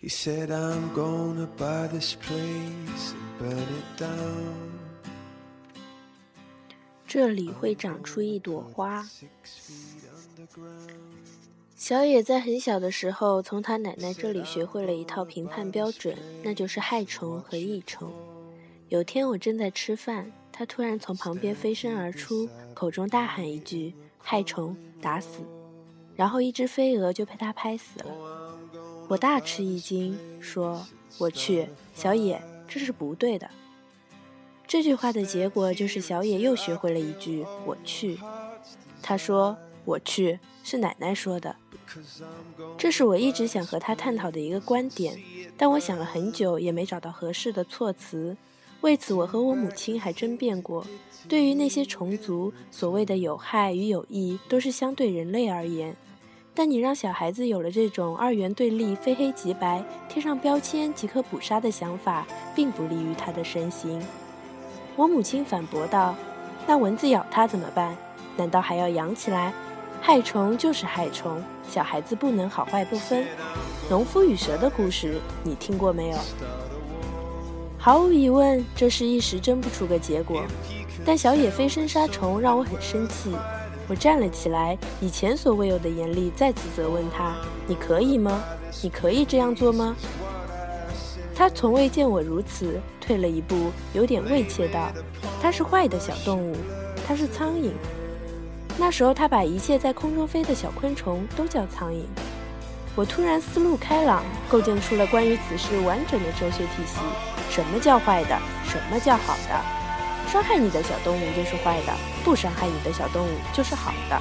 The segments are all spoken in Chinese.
He said, I'm gonna buy this place and burn it down. 这里会长出一朵花。小野在很小的时候，从他奶奶这里学会了一套评判标准，那就是害虫和益虫。有天我正在吃饭，他突然从旁边飞身而出，口中大喊一句：“害虫，打死！”然后一只飞蛾就被他拍死了。我大吃一惊，说：“我去，小野，这是不对的。”这句话的结果就是小野又学会了一句：“我去。”他说：“我去，是奶奶说的。”这是我一直想和他探讨的一个观点，但我想了很久也没找到合适的措辞。为此，我和我母亲还争辩过。对于那些虫族，所谓的有害与有益都是相对人类而言。但你让小孩子有了这种二元对立、非黑即白、贴上标签即可捕杀的想法，并不利于他的身心。我母亲反驳道：“那蚊子咬他怎么办？难道还要养起来？害虫就是害虫，小孩子不能好坏不分。农夫与蛇的故事，你听过没有？”毫无疑问，这是一时争不出个结果。但小野飞身杀虫让我很生气，我站了起来，以前所未有的严厉再次责问他：“你可以吗？你可以这样做吗？”他从未见我如此，退了一步，有点畏怯道：“它是坏的小动物，它是苍蝇。”那时候他把一切在空中飞的小昆虫都叫苍蝇。我突然思路开朗，构建出了关于此事完整的哲学体系。什么叫坏的？什么叫好的？伤害你的小动物就是坏的，不伤害你的小动物就是好的。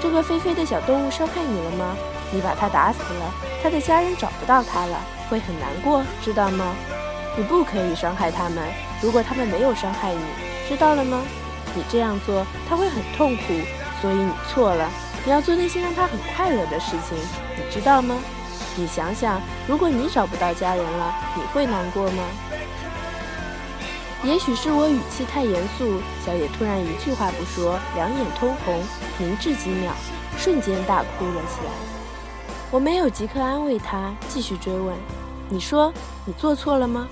这个飞飞的小动物伤害你了吗？你把它打死了，它的家人找不到它了，会很难过，知道吗？你不可以伤害它们，如果它们没有伤害你，知道了吗？你这样做，它会很痛苦，所以你错了。你要做那些让它很快乐的事情，你知道吗？你想想，如果你找不到家人了，你会难过吗？也许是我语气太严肃，小野突然一句话不说，两眼通红，凝滞几秒，瞬间大哭了起来。我没有即刻安慰他，继续追问：“你说你做错了吗？”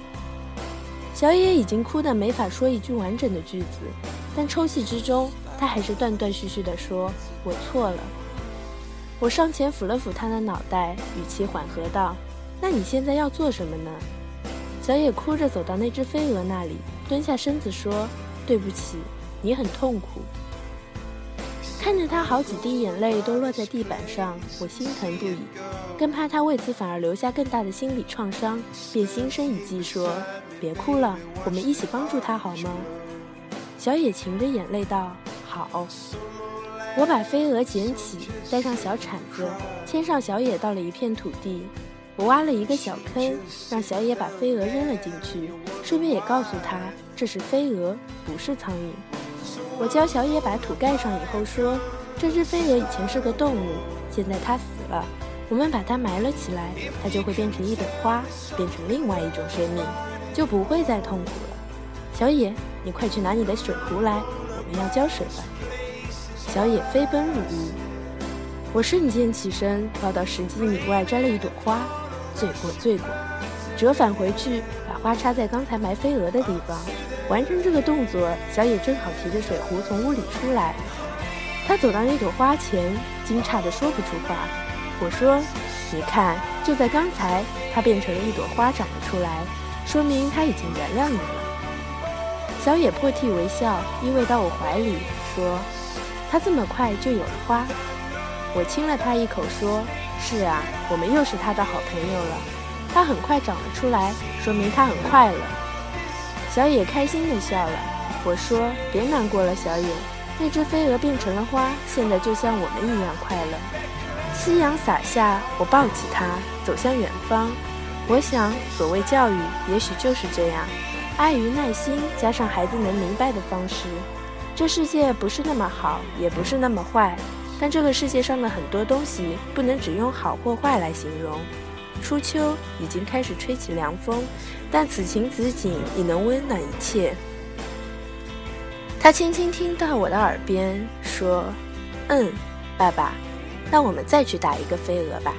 小野已经哭得没法说一句完整的句子，但抽泣之中。他还是断断续续地说：“我错了。”我上前抚了抚他的脑袋，语气缓和道：“那你现在要做什么呢？”小野哭着走到那只飞蛾那里，蹲下身子说：“对不起，你很痛苦。”看着他好几滴眼泪都落在地板上，我心疼不已，更怕他为此反而留下更大的心理创伤，便心生一计说：“别哭了，我们一起帮助他好吗？”小野噙着眼泪道。好，我把飞蛾捡起，带上小铲子，牵上小野到了一片土地。我挖了一个小坑，让小野把飞蛾扔了进去，顺便也告诉他这是飞蛾，不是苍蝇。我教小野把土盖上以后说：“这只飞蛾以前是个动物，现在它死了，我们把它埋了起来，它就会变成一朵花，变成另外一种生命，就不会再痛苦了。”小野，你快去拿你的水壶来。我们要浇水了。小野飞奔入屋，我瞬间起身，跑到十几米外摘了一朵花。罪过，罪过！折返回去，把花插在刚才埋飞蛾的地方。完成这个动作，小野正好提着水壶从屋里出来。他走到那朵花前，惊诧的说不出话。我说：“你看，就在刚才，它变成了一朵花长了出来，说明它已经原谅你了。”小野破涕为笑，依偎到我怀里，说：“他这么快就有了花。”我亲了他一口，说：“是啊，我们又是他的好朋友了。他很快长了出来，说明他很快乐。”小野开心地笑了。我说：“别难过了，小野，那只飞蛾变成了花，现在就像我们一样快乐。”夕阳洒下，我抱起他，走向远方。我想，所谓教育，也许就是这样。爱与耐心，加上孩子能明白的方式，这世界不是那么好，也不是那么坏。但这个世界上的很多东西，不能只用好或坏来形容。初秋已经开始吹起凉风，但此情此景已能温暖一切。他轻轻听到我的耳边说：“嗯，爸爸，那我们再去打一个飞蛾吧。”